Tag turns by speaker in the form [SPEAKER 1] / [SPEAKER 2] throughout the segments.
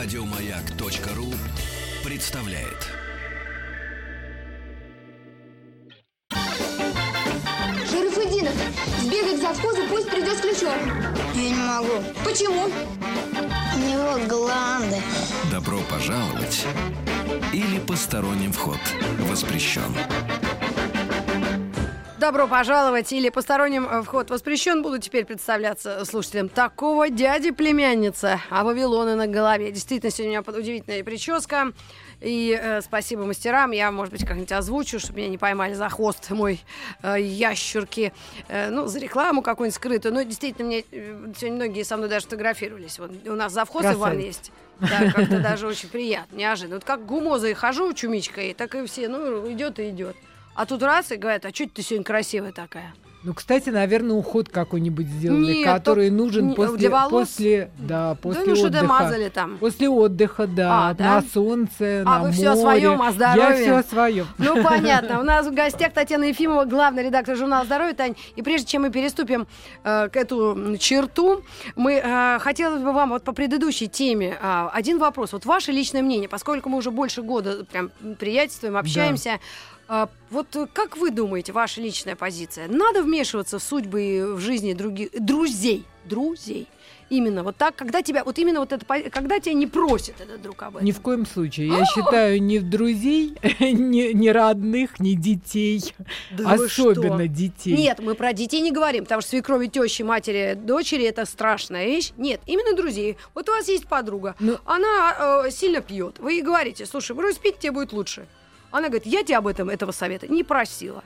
[SPEAKER 1] Радиомаяк.ру представляет.
[SPEAKER 2] Шарафудинов, сбегай к завхозу, пусть придет с ключом.
[SPEAKER 3] Я не могу.
[SPEAKER 2] Почему?
[SPEAKER 3] У него гланды.
[SPEAKER 1] Добро пожаловать или посторонним вход воспрещен.
[SPEAKER 4] Добро пожаловать или посторонним э, вход воспрещен. Буду теперь представляться слушателям такого дяди племянница, а Вавилоны на голове. Действительно, сегодня у меня удивительная прическа. И э, спасибо мастерам. Я, может быть, как-нибудь озвучу, чтобы меня не поймали за хвост мой э, ящерки. Э, ну, за рекламу какую-нибудь скрытую. Но действительно, мне э, сегодня многие со мной даже фотографировались. Вот у нас завхоз Иван
[SPEAKER 5] Красавица.
[SPEAKER 4] есть. Да, как-то даже очень приятно, неожиданно. Вот как гумозой хожу чумичкой, так и все, ну, идет и идет. А тут раз и говорят, а что ты сегодня красивая такая?
[SPEAKER 5] Ну, кстати, наверное, уход какой-нибудь сделали,
[SPEAKER 4] Нет,
[SPEAKER 5] который
[SPEAKER 4] то-
[SPEAKER 5] нужен
[SPEAKER 4] не-
[SPEAKER 5] после,
[SPEAKER 4] для волос?
[SPEAKER 5] после, да, после
[SPEAKER 4] да ну
[SPEAKER 5] отдыха.
[SPEAKER 4] мазали там.
[SPEAKER 5] После отдыха, да,
[SPEAKER 4] А, да?
[SPEAKER 5] на солнце,
[SPEAKER 4] А,
[SPEAKER 5] на
[SPEAKER 4] вы всё о
[SPEAKER 5] море.
[SPEAKER 4] своём, о здоровье?
[SPEAKER 5] Я все о своем.
[SPEAKER 4] Ну, понятно. У нас в гостях Татьяна Ефимова, главный редактор журнала «Здоровье». Тань, и прежде чем мы переступим э, к эту черту, мы э, хотелось бы вам вот по предыдущей теме э, один вопрос. Вот ваше личное мнение, поскольку мы уже больше года прям приятельствуем, общаемся, э, вот э, как вы думаете, ваша личная позиция? Надо вмешиваться в судьбы и в жизни других друзей? Друзей. Именно вот так, когда тебя, вот именно вот это, когда тебя не просит этот друг об этом.
[SPEAKER 5] Ни в коем случае. Я считаю, ни друзей, ни, ни родных, ни детей.
[SPEAKER 4] Да
[SPEAKER 5] Особенно детей.
[SPEAKER 4] Нет, мы про детей не говорим, потому что свекрови, тещи, матери, дочери это страшная вещь. Нет, именно друзей. Вот у вас есть подруга,
[SPEAKER 5] Ну-
[SPEAKER 4] она э, сильно пьет. Вы ей говорите, слушай, брось пить, тебе будет лучше. Она говорит, я тебя об этом, этого совета не просила.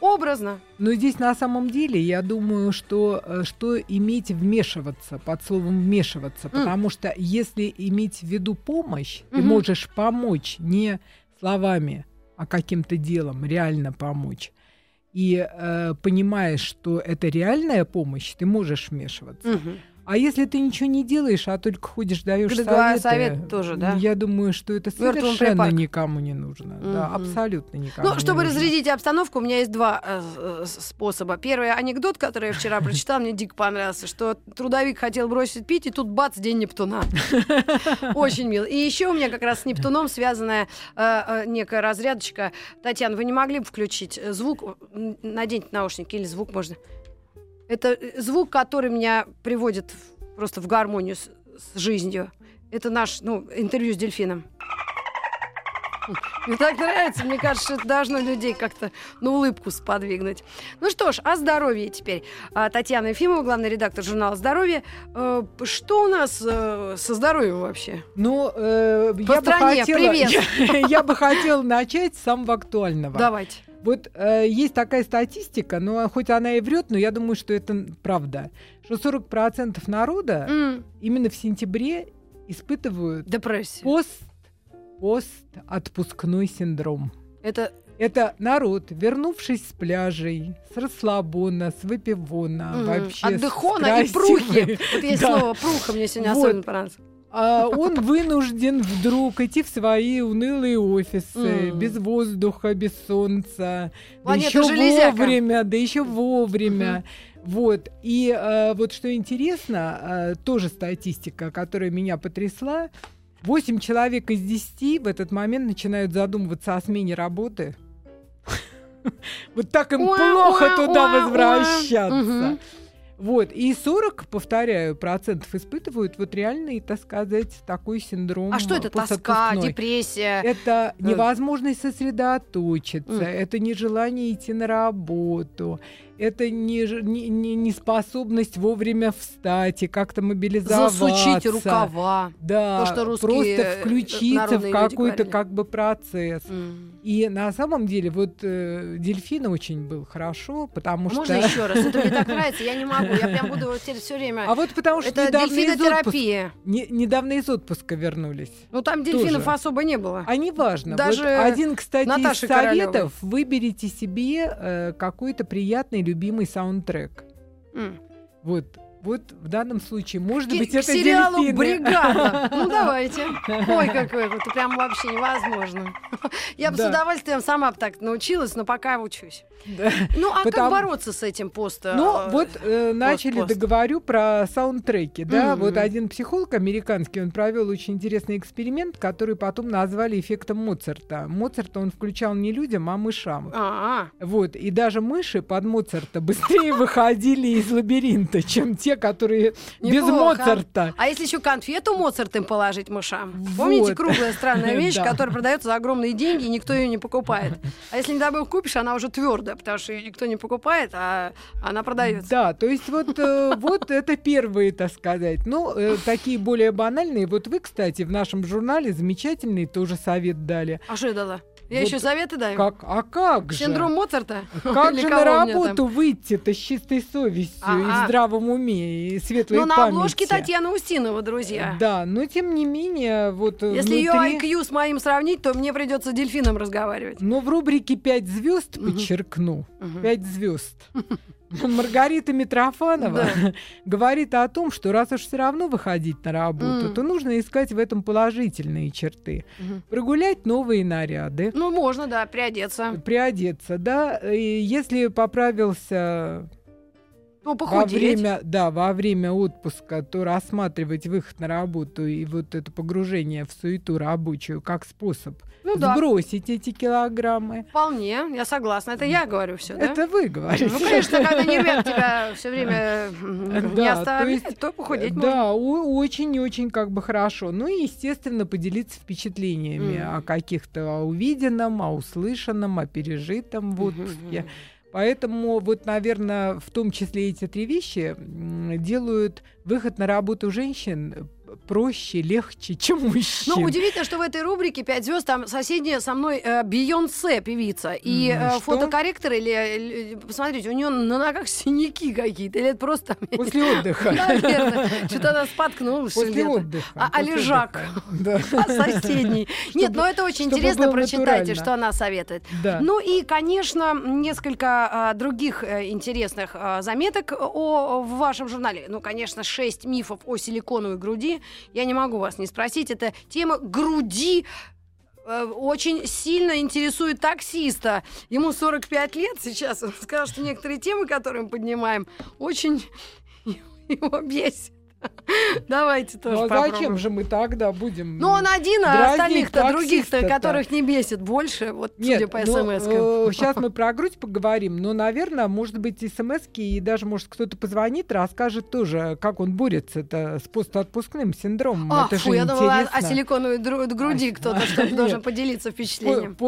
[SPEAKER 4] Образно.
[SPEAKER 5] Но здесь на самом деле я думаю, что, э, что иметь вмешиваться, под словом вмешиваться, потому что если иметь в виду помощь, ты
[SPEAKER 4] Мгм.
[SPEAKER 5] можешь помочь не словами, а каким-то делом, реально помочь. И э, понимаешь, что это реальная помощь, ты можешь вмешиваться.
[SPEAKER 4] Мгм.
[SPEAKER 5] А если ты ничего не делаешь, а только ходишь, даешь
[SPEAKER 4] Да,
[SPEAKER 5] советы,
[SPEAKER 4] совет тоже, да?
[SPEAKER 5] Я думаю, что это совершенно никому не нужно. Да,
[SPEAKER 4] Мгм.
[SPEAKER 5] абсолютно никому
[SPEAKER 4] Ну, чтобы
[SPEAKER 5] нужно.
[SPEAKER 4] разрядить обстановку, у меня есть два э, э, способа. Первый анекдот, который я вчера прочитала, мне дико понравился, что трудовик хотел бросить пить, и тут бац, день Нептуна. Очень мило. И еще у меня как раз с Нептуном связанная э, э, некая разрядочка. Татьяна, вы не могли бы включить звук? Наденьте наушники или звук можно. Это э, звук, который меня приводит просто в гармонию с, с жизнью. Это наш, ну, интервью с дельфином. Мне так нравится, мне кажется, это должно людей как-то на улыбку сподвигнуть. Ну что ж, о здоровье теперь. А, Татьяна Ефимова, главный редактор журнала «Здоровье». Э, Что у нас э, со здоровьем вообще?
[SPEAKER 5] Ну, э,
[SPEAKER 4] По
[SPEAKER 5] я, бы
[SPEAKER 4] стране,
[SPEAKER 5] хотела,
[SPEAKER 4] привет.
[SPEAKER 5] я бы хотела начать с самого актуального.
[SPEAKER 4] Давайте.
[SPEAKER 5] Вот э, есть такая статистика, но хоть она и врет, но я думаю, что это правда, что 40% народа
[SPEAKER 4] М,
[SPEAKER 5] именно в сентябре испытывают
[SPEAKER 4] Депрессия.
[SPEAKER 5] пост, пост-отпускной синдром.
[SPEAKER 4] Это
[SPEAKER 5] Это народ, вернувшись с пляжей, с расслабона, с выпивона,
[SPEAKER 4] м,
[SPEAKER 5] вообще с
[SPEAKER 4] отдыхона и
[SPEAKER 5] красивой-
[SPEAKER 4] прухи. Вот есть
[SPEAKER 5] Да.
[SPEAKER 4] слово пруха, мне сегодня
[SPEAKER 5] Вот.
[SPEAKER 4] особенно понравилось.
[SPEAKER 5] А он вынужден вдруг идти в свои унылые офисы, без воздуха, без солнца, да еще вовремя, да еще вовремя. Вот. И э, вот что интересно, э, тоже статистика, которая меня потрясла. 8 человек из 10 в этот момент начинают задумываться о смене работы. Вот так им плохо туда возвращаться. Вот, и 40, повторяю, процентов испытывают вот реальный, так сказать, такой синдром
[SPEAKER 4] А что это? Тоска, депрессия?
[SPEAKER 5] Это
[SPEAKER 4] Э.
[SPEAKER 5] невозможность сосредоточиться,
[SPEAKER 4] М.
[SPEAKER 5] это нежелание идти на работу, это не, ж- не, не- неспособность вовремя встать и как-то мобилизоваться.
[SPEAKER 4] Засучить рукава.
[SPEAKER 5] Да,
[SPEAKER 4] То, что русские,
[SPEAKER 5] просто
[SPEAKER 4] э,
[SPEAKER 5] включиться в какой-то как бы процесс.
[SPEAKER 4] М.
[SPEAKER 5] И на самом деле вот э, дельфин очень был хорошо, потому
[SPEAKER 4] А
[SPEAKER 5] что...
[SPEAKER 4] Можно еще раз? Это мне так нравится, я не могу. Я прям буду все время...
[SPEAKER 5] А вот потому что
[SPEAKER 4] Это
[SPEAKER 5] недавно из, отпуска,
[SPEAKER 4] дельфинотерапия.
[SPEAKER 5] не- недавно из отпуска вернулись.
[SPEAKER 4] Ну там дельфинов
[SPEAKER 5] Тоже.
[SPEAKER 4] особо не было.
[SPEAKER 5] А неважно.
[SPEAKER 4] Даже
[SPEAKER 5] вот один, кстати,
[SPEAKER 4] Наташи
[SPEAKER 5] из советов
[SPEAKER 4] Королёвой.
[SPEAKER 5] выберите себе э, какой-то приятный, любимый саундтрек.
[SPEAKER 4] М.
[SPEAKER 5] Вот. Вот в данном случае, может
[SPEAKER 4] К-
[SPEAKER 5] быть,
[SPEAKER 4] к
[SPEAKER 5] это
[SPEAKER 4] сериалу
[SPEAKER 5] дельфины.
[SPEAKER 4] «Бригада». Ну, давайте. Ой, какой это прям вообще невозможно. Я бы с удовольствием сама бы так научилась, но пока учусь. Ну, а как бороться с этим пост?
[SPEAKER 5] Ну,
[SPEAKER 4] э,
[SPEAKER 5] вот э, начали, договорю про саундтреки, да, вот один психолог американский, он провел очень интересный эксперимент, который потом назвали эффектом Моцарта. Моцарта он включал не людям, а мышам.
[SPEAKER 4] А,
[SPEAKER 5] Вот, и даже мыши под Моцарта быстрее выходили из лабиринта, чем те, которые без
[SPEAKER 4] Неплохо.
[SPEAKER 5] Моцарта.
[SPEAKER 4] А если еще конфету Моцарт им положить мышам? Помните
[SPEAKER 5] Вот.
[SPEAKER 4] круглая странная вещь, которая продается за огромные деньги, и никто ее не покупает? А если не дай бог купишь, она уже твердая, потому что ее никто не покупает, а она продается.
[SPEAKER 5] Да, то есть вот, э, вот это первые, так сказать. Ну, э, такие более банальные. Вот вы, кстати, в нашем журнале замечательный тоже совет дали.
[SPEAKER 4] А что я дала? Я
[SPEAKER 5] Вот
[SPEAKER 4] еще советы даю.
[SPEAKER 5] Как, а как же?
[SPEAKER 4] Синдром Моцарта?
[SPEAKER 5] Как
[SPEAKER 4] Или
[SPEAKER 5] же на работу выйти-то с чистой совестью и
[SPEAKER 4] А-а.
[SPEAKER 5] в здравом уме, и светлой
[SPEAKER 4] Ну, на
[SPEAKER 5] памяти?
[SPEAKER 4] обложке Татьяна Устинова, друзья.
[SPEAKER 5] Да, но тем не менее, вот э,
[SPEAKER 4] Если ее
[SPEAKER 5] внутри...
[SPEAKER 4] IQ с моим сравнить, то мне придется дельфином разговаривать.
[SPEAKER 5] Но в рубрике «Пять звезд» подчеркну. «Пять звезд». Маргарита Митрофанова
[SPEAKER 4] Да.
[SPEAKER 5] говорит о том, что раз уж все равно выходить на работу, то нужно искать в этом положительные черты. Прогулять новые наряды,
[SPEAKER 4] Ну, можно, да, приодеться.
[SPEAKER 5] приодеться, да, и если поправился
[SPEAKER 4] Ну,
[SPEAKER 5] во время, да, во время отпуска, то рассматривать выход на работу и вот это погружение в суету рабочую как способ
[SPEAKER 4] Ну да,
[SPEAKER 5] сбросить эти килограммы.
[SPEAKER 4] вполне, я согласна. Это я говорю все, да?
[SPEAKER 5] Это вы говорите.
[SPEAKER 4] Ну, конечно, когда нервяк тебя все время не
[SPEAKER 5] Да,
[SPEAKER 4] оставляет, то похудеть можно.
[SPEAKER 5] Да, о- очень и очень как бы хорошо. Ну и, естественно, поделиться впечатлениями о каких-то о увиденном, о услышанном, о пережитом в отпуске. Поэтому вот, наверное, в том числе эти три вещи делают выход на работу женщин проще, легче, чем мужчин.
[SPEAKER 4] Ну, удивительно, что в этой рубрике «Пять звезд» там соседняя со мной э, Бейонсе певица. И
[SPEAKER 5] М,
[SPEAKER 4] э, фотокорректор, или, или- посмотрите, у нее на ногах синяки какие-то. Или это просто...
[SPEAKER 5] После отдыха.
[SPEAKER 4] Наверное. Что-то она споткнулась.
[SPEAKER 5] После отдыха.
[SPEAKER 4] А- а лежак?
[SPEAKER 5] Да.
[SPEAKER 4] А соседний. Нет, но это очень интересно. Прочитайте, что она советует.
[SPEAKER 5] Да.
[SPEAKER 4] Ну и, конечно, несколько а, других э, интересных а, заметок о, в вашем журнале. Ну, конечно, шесть мифов о силиконовой груди. Я не могу вас не спросить. Это тема груди э, очень сильно интересует таксиста. Ему 45 лет сейчас. Он сказал, что некоторые темы, которые мы поднимаем, очень его бесит. Давайте тоже
[SPEAKER 5] Ну а
[SPEAKER 4] попробуем.
[SPEAKER 5] зачем же мы тогда будем...
[SPEAKER 4] Ну, он один, а остальных-то, других-то, которых не бесит больше, вот
[SPEAKER 5] Нет,
[SPEAKER 4] судя по
[SPEAKER 5] ну,
[SPEAKER 4] смс
[SPEAKER 5] сейчас мы про грудь поговорим, но, наверное, может быть, смс и даже, может, кто-то позвонит, расскажет тоже, как он борется-то с постотпускным синдромом.
[SPEAKER 4] А,
[SPEAKER 5] Это
[SPEAKER 4] фу,
[SPEAKER 5] же
[SPEAKER 4] я думала, о-
[SPEAKER 5] интересно.
[SPEAKER 4] силиконовой груди
[SPEAKER 5] А,
[SPEAKER 4] кто-то
[SPEAKER 5] а, нет.
[SPEAKER 4] должен поделиться
[SPEAKER 5] По-
[SPEAKER 4] впечатлением.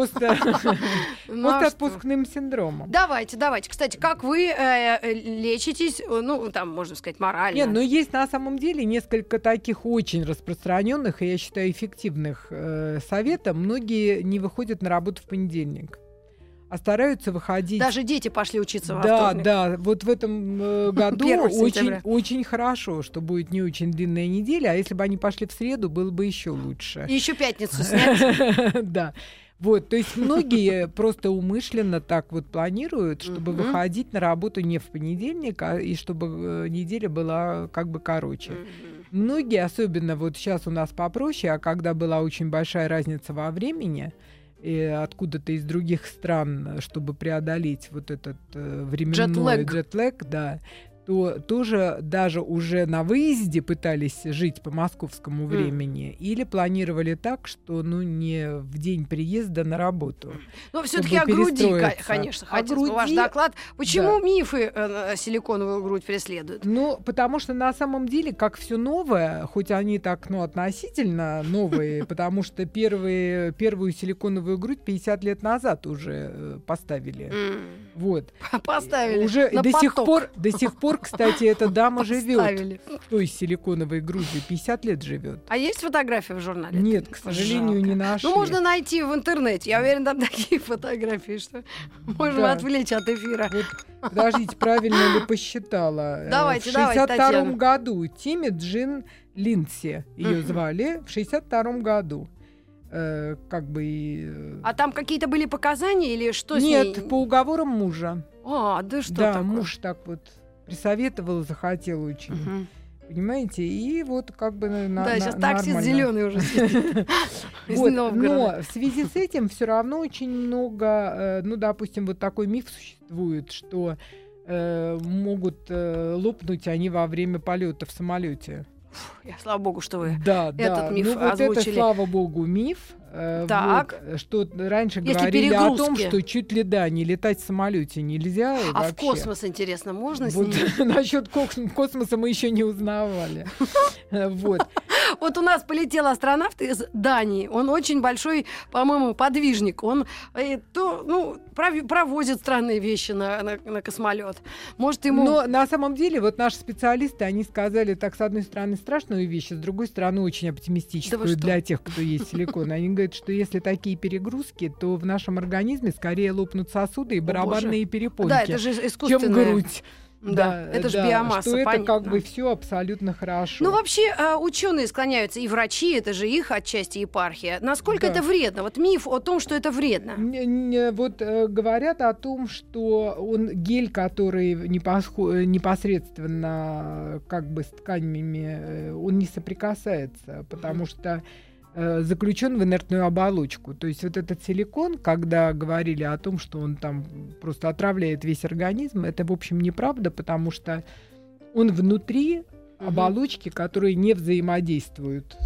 [SPEAKER 4] Ну, а что?
[SPEAKER 5] Постотпускным синдромом.
[SPEAKER 4] Давайте, давайте. Кстати, как вы э, э, лечитесь, э, ну, там, можно сказать, морально?
[SPEAKER 5] Нет, но есть на самом деле несколько таких очень распространенных и, я считаю, эффективных э, советов. Многие не выходят на работу в понедельник, а стараются выходить
[SPEAKER 4] Даже дети пошли учиться во
[SPEAKER 5] Да,
[SPEAKER 4] вторник.
[SPEAKER 5] да, вот в этом э, году
[SPEAKER 4] 1
[SPEAKER 5] очень, очень хорошо, что будет не очень длинная неделя, а если бы они пошли в среду, было бы еще лучше.
[SPEAKER 4] И еще пятницу снять.
[SPEAKER 5] Да. Вот, то есть многие просто умышленно так вот планируют, чтобы
[SPEAKER 4] Мгм.
[SPEAKER 5] выходить на работу не в понедельник, а и чтобы э, неделя была как бы короче.
[SPEAKER 4] Мгм.
[SPEAKER 5] Многие, особенно вот сейчас у нас попроще, а когда была очень большая разница во времени, и откуда-то из других стран, э, чтобы преодолеть вот этот э, временной
[SPEAKER 4] Джетлэг.
[SPEAKER 5] джетлэг, да, то тоже даже уже на выезде пытались жить по московскому времени или планировали так, что ну не в день приезда на работу.
[SPEAKER 4] Но все-таки о груди, конечно, хотелось бы ваш
[SPEAKER 5] груди,
[SPEAKER 4] доклад. Почему мифы э, силиконовую грудь преследуют?
[SPEAKER 5] Ну, потому что на самом деле, как все новое, хоть они так, ну, относительно новые, потому что первые, первую силиконовую грудь 50 лет назад уже э, поставили. Вот.
[SPEAKER 4] Поставили
[SPEAKER 5] Уже до сих пор, до сих пор, кстати, эта дама живет.
[SPEAKER 4] Поставили.
[SPEAKER 5] Той силиконовой грудью 50 лет живет.
[SPEAKER 4] А есть фотографии в журнале?
[SPEAKER 5] Нет, к сожалению, не нашли.
[SPEAKER 4] Ну, можно найти в интернете. Я уверена, там такие фотографии, что можем
[SPEAKER 5] Да.
[SPEAKER 4] отвлечь от эфира.
[SPEAKER 5] Вот, подождите, правильно ли посчитала? Э,
[SPEAKER 4] Давайте,
[SPEAKER 5] В
[SPEAKER 4] давайте,
[SPEAKER 5] 62
[SPEAKER 4] Татьяна.
[SPEAKER 5] году Тимми Джин Линдси ее звали. В 62 году. Э, как бы... и, э,
[SPEAKER 4] А там какие-то были показания или что с
[SPEAKER 5] Нет,
[SPEAKER 4] ней?
[SPEAKER 5] по уговорам мужа.
[SPEAKER 4] А, да что
[SPEAKER 5] да,
[SPEAKER 4] такое?
[SPEAKER 5] муж так вот присоветовал, захотел очень.
[SPEAKER 4] Мгм.
[SPEAKER 5] Понимаете? И вот как бы на, на-
[SPEAKER 4] Да, сейчас
[SPEAKER 5] на- нормально.
[SPEAKER 4] зеленый уже
[SPEAKER 5] Вот, но в связи с этим все равно очень много, э, ну, допустим, вот такой миф существует, что э, могут э, лопнуть они во время полета в самолете.
[SPEAKER 4] Я, Слава богу, что вы.
[SPEAKER 5] Да,
[SPEAKER 4] Этот
[SPEAKER 5] да.
[SPEAKER 4] миф
[SPEAKER 5] ну, вот это,
[SPEAKER 4] озвучили.
[SPEAKER 5] слава богу, миф. э,
[SPEAKER 4] Так.
[SPEAKER 5] вот, что раньше
[SPEAKER 4] Если
[SPEAKER 5] говорили о том, что чуть ли да, не летать в самолете нельзя.
[SPEAKER 4] А в
[SPEAKER 5] вообще.
[SPEAKER 4] космос, интересно, можно с
[SPEAKER 5] Вот
[SPEAKER 4] ним?
[SPEAKER 5] насчет кос- космоса мы еще не узнавали. Вот.
[SPEAKER 4] Вот у нас полетел астронавт из Дании. Он очень большой, по-моему, подвижник. Он э, то, ну, пров- провозит странные вещи на, на, на космолет. Может, ему...
[SPEAKER 5] Но на самом деле вот наши специалисты, они сказали так, с одной стороны, страшную вещь, а с другой стороны, очень
[SPEAKER 4] Да
[SPEAKER 5] оптимистическую
[SPEAKER 4] что?
[SPEAKER 5] для тех, кто есть силикон. Они говорят, что если такие перегрузки, то в нашем организме скорее лопнут сосуды и барабанные перепонки,
[SPEAKER 4] да, это же
[SPEAKER 5] чем грудь.
[SPEAKER 4] Да, это же
[SPEAKER 5] да,
[SPEAKER 4] биомасса,
[SPEAKER 5] Что это как
[SPEAKER 4] понятно.
[SPEAKER 5] бы все абсолютно хорошо.
[SPEAKER 4] Ну, вообще, ученые склоняются, и врачи, это же их отчасти епархия. Насколько
[SPEAKER 5] Да.
[SPEAKER 4] это вредно? Вот миф о том, что это вредно.
[SPEAKER 5] Не- не, вот э, говорят о том, что он гель, который э, непосредственно как бы с тканями, э, он не соприкасается, потому что э, заключен в инертную оболочку. То есть вот этот силикон, когда говорили о том, что он там просто отравляет весь организм, это в общем неправда, потому что он внутри Оболочки, которые не взаимодействуют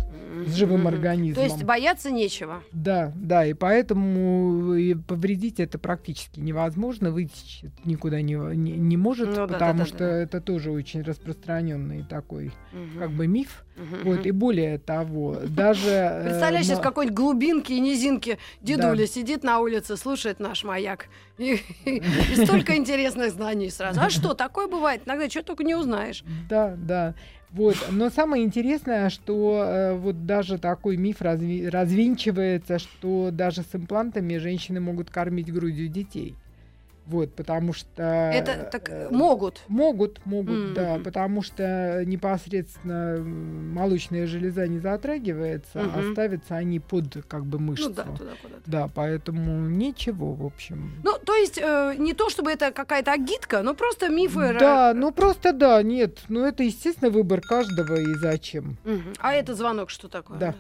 [SPEAKER 5] с живым организмом.
[SPEAKER 4] То есть бояться нечего.
[SPEAKER 5] Да, да, и поэтому и повредить это практически невозможно, вытечь никуда не, не, не может,
[SPEAKER 4] Ну да, да,
[SPEAKER 5] потому
[SPEAKER 4] да,
[SPEAKER 5] что
[SPEAKER 4] да.
[SPEAKER 5] это тоже очень распространенный такой
[SPEAKER 4] Мгм.
[SPEAKER 5] как бы миф.
[SPEAKER 4] Мгм.
[SPEAKER 5] Вот, и более того, даже... э,
[SPEAKER 4] Представляешь, сейчас какой-нибудь глубинке и низинке дедуля сидит на улице, слушает наш маяк. И, и столько интересных знаний сразу. А что, такое бывает? Иногда что только не узнаешь.
[SPEAKER 5] Да, да. Вот. Но самое интересное, что э, вот даже такой миф разви- развенчивается, что даже с имплантами женщины могут кормить грудью детей. Вот, потому что...
[SPEAKER 4] Это так
[SPEAKER 5] э,
[SPEAKER 4] могут.
[SPEAKER 5] Могут, могут,
[SPEAKER 4] М.
[SPEAKER 5] да, потому что непосредственно молочная железа не затрагивается, а
[SPEAKER 4] Мгм.
[SPEAKER 5] ставятся они под как бы мышцу.
[SPEAKER 4] Ну да, туда куда-то.
[SPEAKER 5] Да, поэтому ничего, в общем.
[SPEAKER 4] Ну, то есть, э, не то чтобы это какая-то агитка, но просто мифы.
[SPEAKER 5] Да, ну просто да, нет, ну это естественно выбор каждого и зачем.
[SPEAKER 4] Мгм. А это звонок что такое
[SPEAKER 5] Да.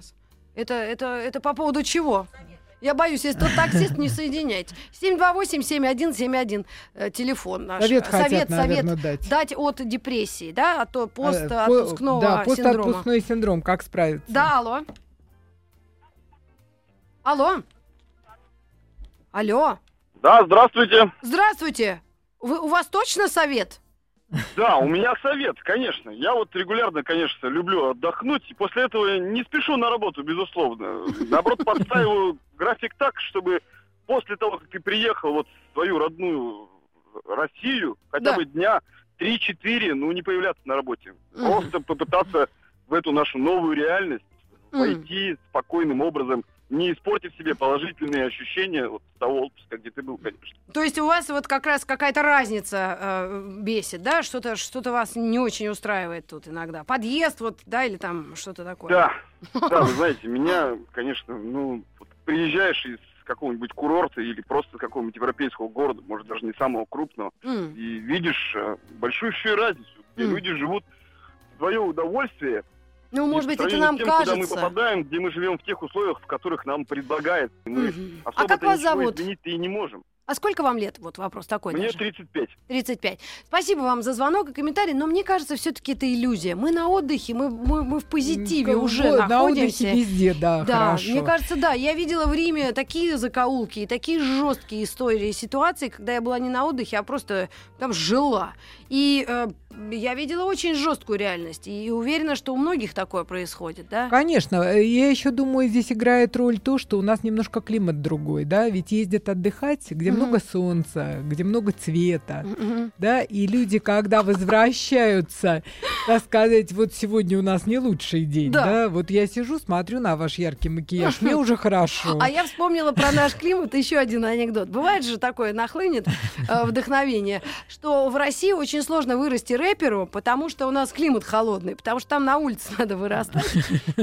[SPEAKER 4] Это, это, это по поводу чего? Я боюсь, если тот таксист, не соединяйте. 728-7171, э, телефон наш.
[SPEAKER 5] Совет хотят,
[SPEAKER 4] совет,
[SPEAKER 5] наверное, дать.
[SPEAKER 4] дать от депрессии, да, от
[SPEAKER 5] А,
[SPEAKER 4] постотпускного
[SPEAKER 5] по- да,
[SPEAKER 4] синдрома.
[SPEAKER 5] постотпускной синдром, как справиться?
[SPEAKER 4] Да, алло. Алло. Алло.
[SPEAKER 6] Да, здравствуйте.
[SPEAKER 4] Здравствуйте. Вы, у вас точно совет?
[SPEAKER 6] Да, у меня совет, конечно. Я вот регулярно, конечно, люблю отдохнуть, и после этого не спешу на работу, безусловно. Наоборот, подстраиваю график так, чтобы после того, как ты приехал вот в свою родную Россию, хотя
[SPEAKER 4] Да.
[SPEAKER 6] бы дня 3-4, ну, не появляться на работе. Просто попытаться в эту нашу новую реальность войти спокойным образом, не испортив себе положительные ощущения вот того отпуска, где ты был, конечно.
[SPEAKER 4] То есть у вас вот как раз какая-то разница э, бесит, да? Что-то что вас не очень устраивает тут иногда. Подъезд вот, да, или там что-то такое.
[SPEAKER 6] Да, да, вы знаете, меня, конечно, ну, вот приезжаешь из какого-нибудь курорта или просто какого-нибудь европейского города, может, даже не самого крупного,
[SPEAKER 4] М.
[SPEAKER 6] и видишь э, большущую разницу, где
[SPEAKER 4] Мгм.
[SPEAKER 6] люди живут в свое удовольствие.
[SPEAKER 4] Ну, может быть, это нам
[SPEAKER 6] тем, Куда мы
[SPEAKER 4] кажется.
[SPEAKER 6] попадаем, где мы живем в тех условиях, в которых нам предлагают. И Мы
[SPEAKER 4] Мгм. А как вас зовут?
[SPEAKER 6] изменить-то и не можем.
[SPEAKER 4] А сколько вам лет? Вот вопрос такой
[SPEAKER 6] Мне
[SPEAKER 4] даже.
[SPEAKER 6] 35.
[SPEAKER 4] 35. Спасибо вам за звонок и комментарий, но мне кажется, все-таки это иллюзия. Мы на отдыхе, мы, мы, мы в позитиве
[SPEAKER 5] М,
[SPEAKER 4] уже
[SPEAKER 5] вот, На отдыхе
[SPEAKER 4] находимся.
[SPEAKER 5] везде, да,
[SPEAKER 4] Да,
[SPEAKER 5] хорошо.
[SPEAKER 4] мне кажется, да. Я видела в Риме такие закоулки и такие жесткие истории и ситуации, когда я была не на отдыхе, а просто там жила. И э, я видела очень жесткую реальность. И уверена, что у многих такое происходит, да?
[SPEAKER 5] Конечно, я еще думаю, здесь играет роль то, что у нас немножко климат другой, да, ведь ездят отдыхать, где много солнца, где много цвета, да, и люди, когда возвращаются так сказать, вот сегодня у нас не лучший день,
[SPEAKER 4] Да.
[SPEAKER 5] да? Вот я сижу, смотрю на ваш яркий макияж, мне уже хорошо.
[SPEAKER 4] А я вспомнила про наш климат еще один анекдот. Бывает же такое, нахлынет э, вдохновение, что в России очень сложно вырасти рэперу, потому что у нас климат холодный, потому что там на улице надо вырастать,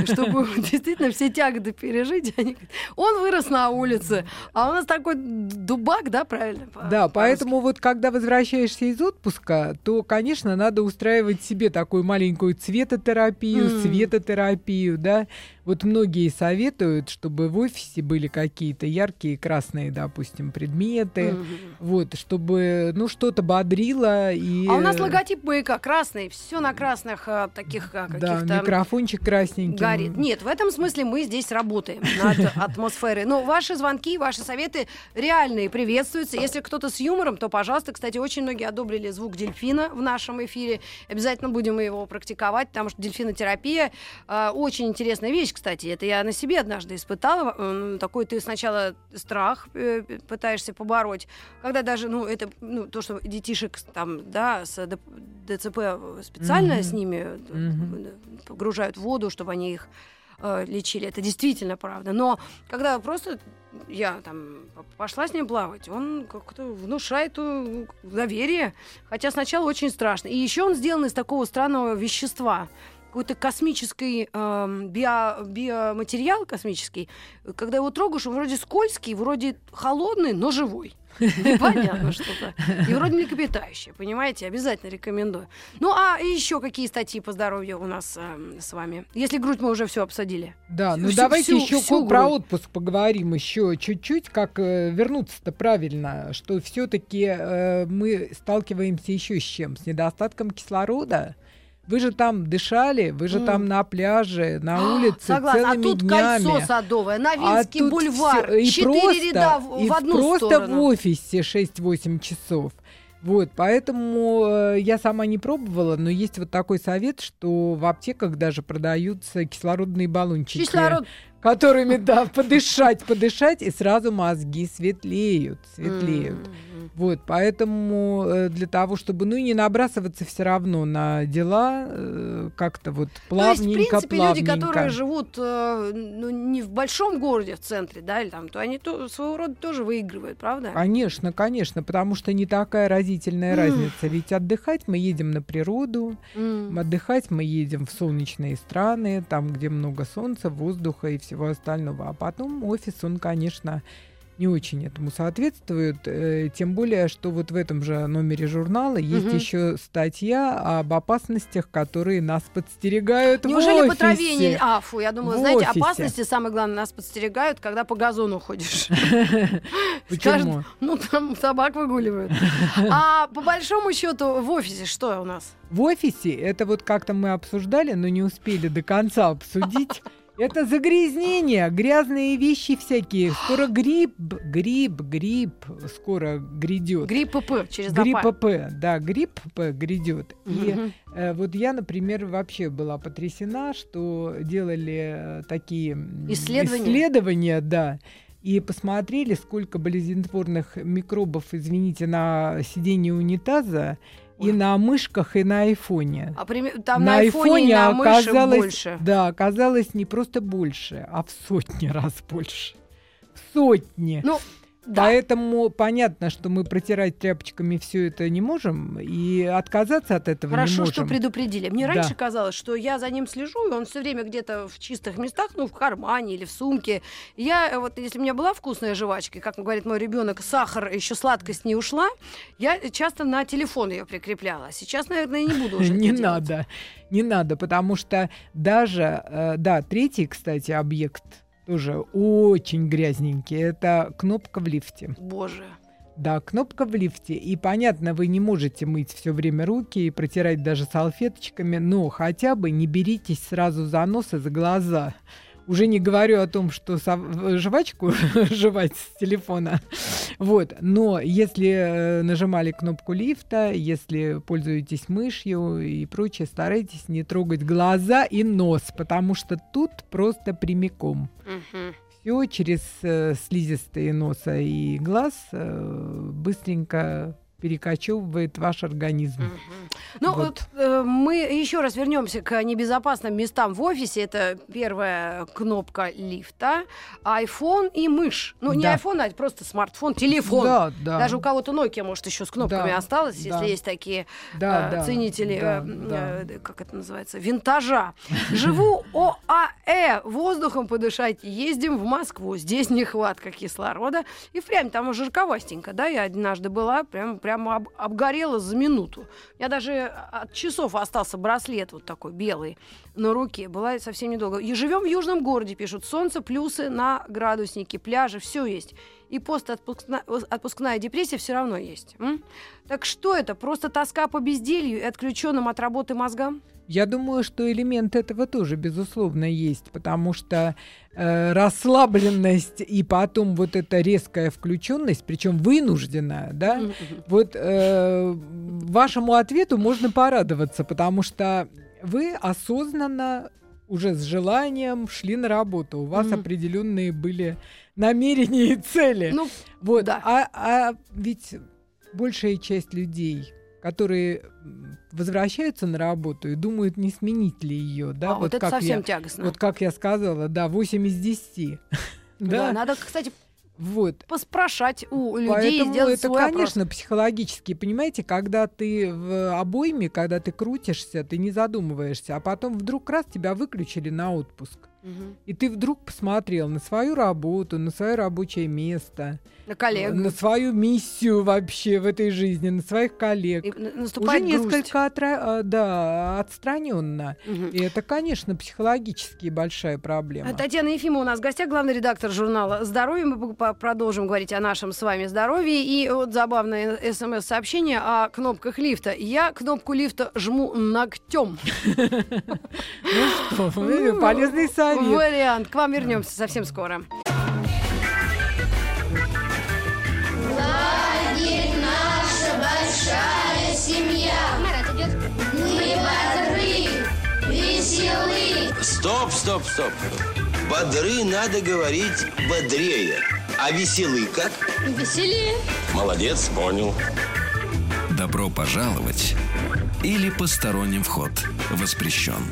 [SPEAKER 4] чтобы действительно все тяготы пережить. Он вырос на улице, а у нас такой дубак, да, правильно?
[SPEAKER 5] Да, поэтому вот когда возвращаешься из отпуска, то, конечно, надо устраивать себе такую маленькую цветотерапию, светотерапию, да. Вот многие советуют, чтобы в офисе были какие-то яркие красные, допустим, предметы, вот, чтобы, ну, что-то бодрило и...
[SPEAKER 4] А у нас логотип маяка красный, все на красных а, таких а,
[SPEAKER 5] Да,
[SPEAKER 4] каких-то...
[SPEAKER 5] микрофончик красненький.
[SPEAKER 4] горит. Нет, в этом смысле мы здесь работаем над атмосферой. Но ваши звонки, ваши советы реальные приветствуются. Если кто-то с юмором, то, пожалуйста, кстати, очень многие одобрили звук дельфина в нашем эфире. Обязательно будем его практиковать, потому что дельфинотерапия э, очень интересная вещь, кстати. Это я на себе однажды испытала. Такой ты сначала страх э, пытаешься побороть, когда даже, ну, это, ну, то, что детишек там, да, с ДЦП специально
[SPEAKER 5] Мгм.
[SPEAKER 4] с ними э,
[SPEAKER 5] Мгм.
[SPEAKER 4] погружают в воду, чтобы они их э, лечили. Это действительно правда. Но когда просто я там пошла с ним плавать, он как-то внушает э, доверие, хотя сначала очень страшно. И еще он сделан из такого странного вещества какой-то космический эм, био- биоматериал космический, когда его трогаешь, он вроде скользкий, вроде холодный, но живой. Непонятно что-то. И вроде млекопитающее, понимаете? Обязательно рекомендую. Ну, а еще какие статьи по здоровью у нас эм, с вами? Если грудь мы уже все обсудили.
[SPEAKER 5] Да, ну
[SPEAKER 4] Всю-
[SPEAKER 5] давайте
[SPEAKER 4] всю-
[SPEAKER 5] еще
[SPEAKER 4] всю
[SPEAKER 5] про
[SPEAKER 4] грудь.
[SPEAKER 5] отпуск поговорим еще чуть-чуть, как э, вернуться-то правильно, что все-таки мы сталкиваемся еще с чем? С недостатком кислорода. Вы же там дышали, вы же
[SPEAKER 4] М.
[SPEAKER 5] там на пляже, на улице
[SPEAKER 4] Согласна. А
[SPEAKER 5] целыми
[SPEAKER 4] тут
[SPEAKER 5] днями.
[SPEAKER 4] кольцо садовое,
[SPEAKER 5] А
[SPEAKER 4] Новинский
[SPEAKER 5] тут
[SPEAKER 4] бульвар,
[SPEAKER 5] всё- и
[SPEAKER 4] четыре
[SPEAKER 5] просто,
[SPEAKER 4] ряда в,
[SPEAKER 5] и
[SPEAKER 4] в одну
[SPEAKER 5] просто
[SPEAKER 4] сторону.
[SPEAKER 5] в офисе 6-8 часов. Вот, поэтому э, я сама не пробовала, но есть вот такой совет, что в аптеках даже продаются кислородные баллончики,
[SPEAKER 4] Кислород.
[SPEAKER 5] которыми, да, подышать, подышать, и сразу мозги светлеют, светлеют.
[SPEAKER 4] М.
[SPEAKER 5] Вот, поэтому э, для того, чтобы, ну и не набрасываться все равно на дела, э, как-то вот
[SPEAKER 4] То есть, в
[SPEAKER 5] плавненько,
[SPEAKER 4] принципе, люди,
[SPEAKER 5] плавненько.
[SPEAKER 4] которые живут э, ну, не в большом городе, в центре, да, или там, то они то, своего рода тоже выигрывают, правда?
[SPEAKER 5] Конечно, конечно, потому что не такая разительная
[SPEAKER 4] М.
[SPEAKER 5] разница. Ведь отдыхать мы едем на природу,
[SPEAKER 4] М.
[SPEAKER 5] отдыхать мы едем в солнечные страны, там, где много солнца, воздуха и всего остального. А потом офис, он, конечно, не очень этому соответствует. э, тем более, что вот в этом же номере журнала есть
[SPEAKER 4] Мгм.
[SPEAKER 5] еще статья об опасностях, которые нас подстерегают
[SPEAKER 4] Неужели
[SPEAKER 5] в
[SPEAKER 4] по траве
[SPEAKER 5] офисе.
[SPEAKER 4] не... А, фу, я думала,
[SPEAKER 5] В
[SPEAKER 4] знаете,
[SPEAKER 5] офисе.
[SPEAKER 4] опасности, самое главное, нас подстерегают, когда по газону ходишь.
[SPEAKER 5] Почему?
[SPEAKER 4] Ну, там собак выгуливают. А по большому счету в офисе что у нас?
[SPEAKER 5] В офисе, это вот как-то мы обсуждали, но не успели до конца обсудить. Это загрязнение, грязные вещи всякие. Скоро грипп, грипп, грипп скоро грядет.
[SPEAKER 4] Грипп ПП через
[SPEAKER 5] Грипп. П, да, грипп П грядет. И э, вот я, например, вообще была потрясена, что делали э, такие
[SPEAKER 4] Исследования?
[SPEAKER 5] исследования, да, и посмотрели, сколько болезнетворных микробов, извините, на сиденье унитаза и на мышках, и на айфоне.
[SPEAKER 4] А прими- там на айфоне и на
[SPEAKER 5] оказалось,
[SPEAKER 4] больше.
[SPEAKER 5] да, оказалось не просто больше, а в сотни раз больше. В сотни.
[SPEAKER 4] Ну, да.
[SPEAKER 5] Поэтому понятно, что мы протирать тряпочками все это не можем, и отказаться от этого не
[SPEAKER 4] Хорошо,
[SPEAKER 5] можем.
[SPEAKER 4] что предупредили. Мне
[SPEAKER 5] Да.
[SPEAKER 4] раньше казалось, что я за ним слежу, и он все время где-то в чистых местах, ну, в кармане или в сумке. Я, э, вот, если у меня была вкусная жвачка, как говорит мой ребенок, сахар, еще сладкость не ушла, я часто на телефон ее прикрепляла. Сейчас, наверное, не буду уже
[SPEAKER 5] не надо, не надо, потому что даже, э, да, третий, кстати, объект тоже очень грязненький, это кнопка в лифте.
[SPEAKER 4] Боже.
[SPEAKER 5] Да, кнопка в лифте. И понятно, вы не можете мыть все время руки и протирать даже салфеточками, но хотя бы не беритесь сразу за нос и за глаза. Уже не говорю о том, что жвачку жевать с телефона. Вот. Но если э, нажимали кнопку лифта, если пользуетесь мышью и прочее, старайтесь не трогать глаза и нос, потому что тут просто прямиком все через э, слизистые носа и глаз э, быстренько перекочевывает ваш организм.
[SPEAKER 4] Ну,
[SPEAKER 5] Вот.
[SPEAKER 4] вот, э, мы еще раз вернемся к небезопасным местам в офисе. Это первая кнопка лифта, iPhone и мышь. Ну, не
[SPEAKER 5] Да.
[SPEAKER 4] iPhone, а просто смартфон, телефон.
[SPEAKER 5] Да, да.
[SPEAKER 4] Даже у кого-то Nokia, может, еще с кнопками
[SPEAKER 5] Да,
[SPEAKER 4] осталось,
[SPEAKER 5] да.
[SPEAKER 4] если есть такие
[SPEAKER 5] Да,
[SPEAKER 4] э,
[SPEAKER 5] да,
[SPEAKER 4] ценители,
[SPEAKER 5] да,
[SPEAKER 4] э,
[SPEAKER 5] да.
[SPEAKER 4] э, как это называется, винтажа. Живу ОАЭ, воздухом подышать, ездим в Москву. Здесь нехватка кислорода. И впрямь там жарковастенько, да, я однажды была, прям, прямо об- обгорела за минуту. Я даже от часов остался браслет вот такой белый на руке. Была совсем недолго. И живем в южном городе, пишут. Солнце, плюсы на градуснике, пляжи, все есть. И постотпускная отпускная депрессия все равно есть. м? Так что это? Просто тоска по безделью и отключенным от работы мозгам?
[SPEAKER 5] Я думаю, что элемент этого тоже, безусловно, есть, потому что э, расслабленность и потом вот эта резкая включенность, причем вынужденная, да, вот э, вашему ответу можно порадоваться, потому что вы осознанно уже с желанием шли на работу, у вас
[SPEAKER 4] Мгм.
[SPEAKER 5] определенные были намерения и цели.
[SPEAKER 4] Ну,
[SPEAKER 5] Вот,
[SPEAKER 4] да.
[SPEAKER 5] а, а ведь большая часть людей, которые возвращаются на работу и думают, не сменить ли ее, да,
[SPEAKER 4] а, вот, это
[SPEAKER 5] как
[SPEAKER 4] совсем
[SPEAKER 5] я,
[SPEAKER 4] тягостно.
[SPEAKER 5] вот как я сказала, да, 8 из 10.
[SPEAKER 4] да.
[SPEAKER 5] да,
[SPEAKER 4] надо, кстати,
[SPEAKER 5] вот.
[SPEAKER 4] поспрашать у людей
[SPEAKER 5] Поэтому
[SPEAKER 4] сделать
[SPEAKER 5] это,
[SPEAKER 4] свой опрос.
[SPEAKER 5] конечно, психологически, понимаете, когда ты в обойме, когда ты крутишься, ты не задумываешься, а потом вдруг раз тебя выключили на отпуск. И ты вдруг посмотрел на свою работу, на свое рабочее место,
[SPEAKER 4] На коллег.
[SPEAKER 5] на свою миссию вообще в этой жизни, на своих коллег.
[SPEAKER 4] И
[SPEAKER 5] Уже
[SPEAKER 4] грусть.
[SPEAKER 5] несколько отра- а, да, отстраненно.
[SPEAKER 4] Мгм.
[SPEAKER 5] И это, конечно, психологически большая проблема.
[SPEAKER 4] А Татьяна Ефимова у нас в гостях, главный редактор журнала «Здоровье». Мы продолжим говорить о нашем с вами здоровье. И вот забавное смс-сообщение о кнопках лифта. Я кнопку лифта жму ногтем.
[SPEAKER 5] Ну что, вы, полезный совет.
[SPEAKER 4] Вариант. К вам вернемся совсем скоро.
[SPEAKER 3] Лагерь наша большая семья.
[SPEAKER 2] Марат идет.
[SPEAKER 3] Мы бодры, веселы.
[SPEAKER 7] Стоп, стоп, стоп. Бодры надо говорить бодрее. А веселый как?
[SPEAKER 2] Веселее.
[SPEAKER 7] Молодец, понял.
[SPEAKER 1] Добро пожаловать или посторонним вход воспрещен.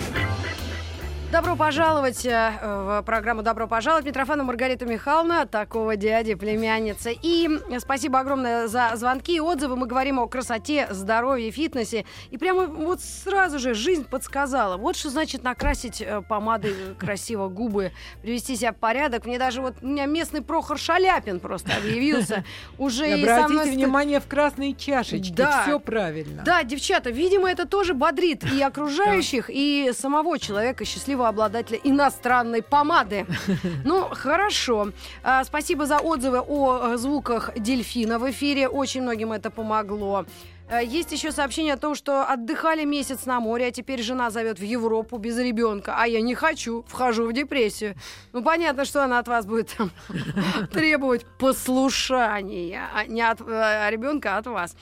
[SPEAKER 4] Добро пожаловать э, в программу «Добро пожаловать». Митрофана Маргарита Михайловна, такого дяди, племянница. И э, спасибо огромное за звонки и отзывы. Мы говорим о красоте, здоровье, фитнесе. И прямо вот сразу же жизнь подсказала. Вот что значит накрасить э, помадой красиво губы, привести себя в порядок. Мне даже вот, у меня местный Прохор Шаляпин просто объявился. Уже мной
[SPEAKER 5] Обратите
[SPEAKER 4] ст-
[SPEAKER 5] внимание в красные чашечки.
[SPEAKER 4] Да.
[SPEAKER 5] Все правильно.
[SPEAKER 4] Да, девчата, видимо, это тоже бодрит и окружающих, и самого человека, счастливого обладателя иностранной помады. Ну, хорошо. А, Спасибо за отзывы о э, звуках дельфина в эфире. Очень многим это помогло. Э, Есть еще сообщение о том, что отдыхали месяц на море, а теперь жена зовет в Европу без ребенка, а я не хочу, вхожу в депрессию. Ну, понятно, что она от вас будет там требовать послушания, а не от ребенка, а от вас.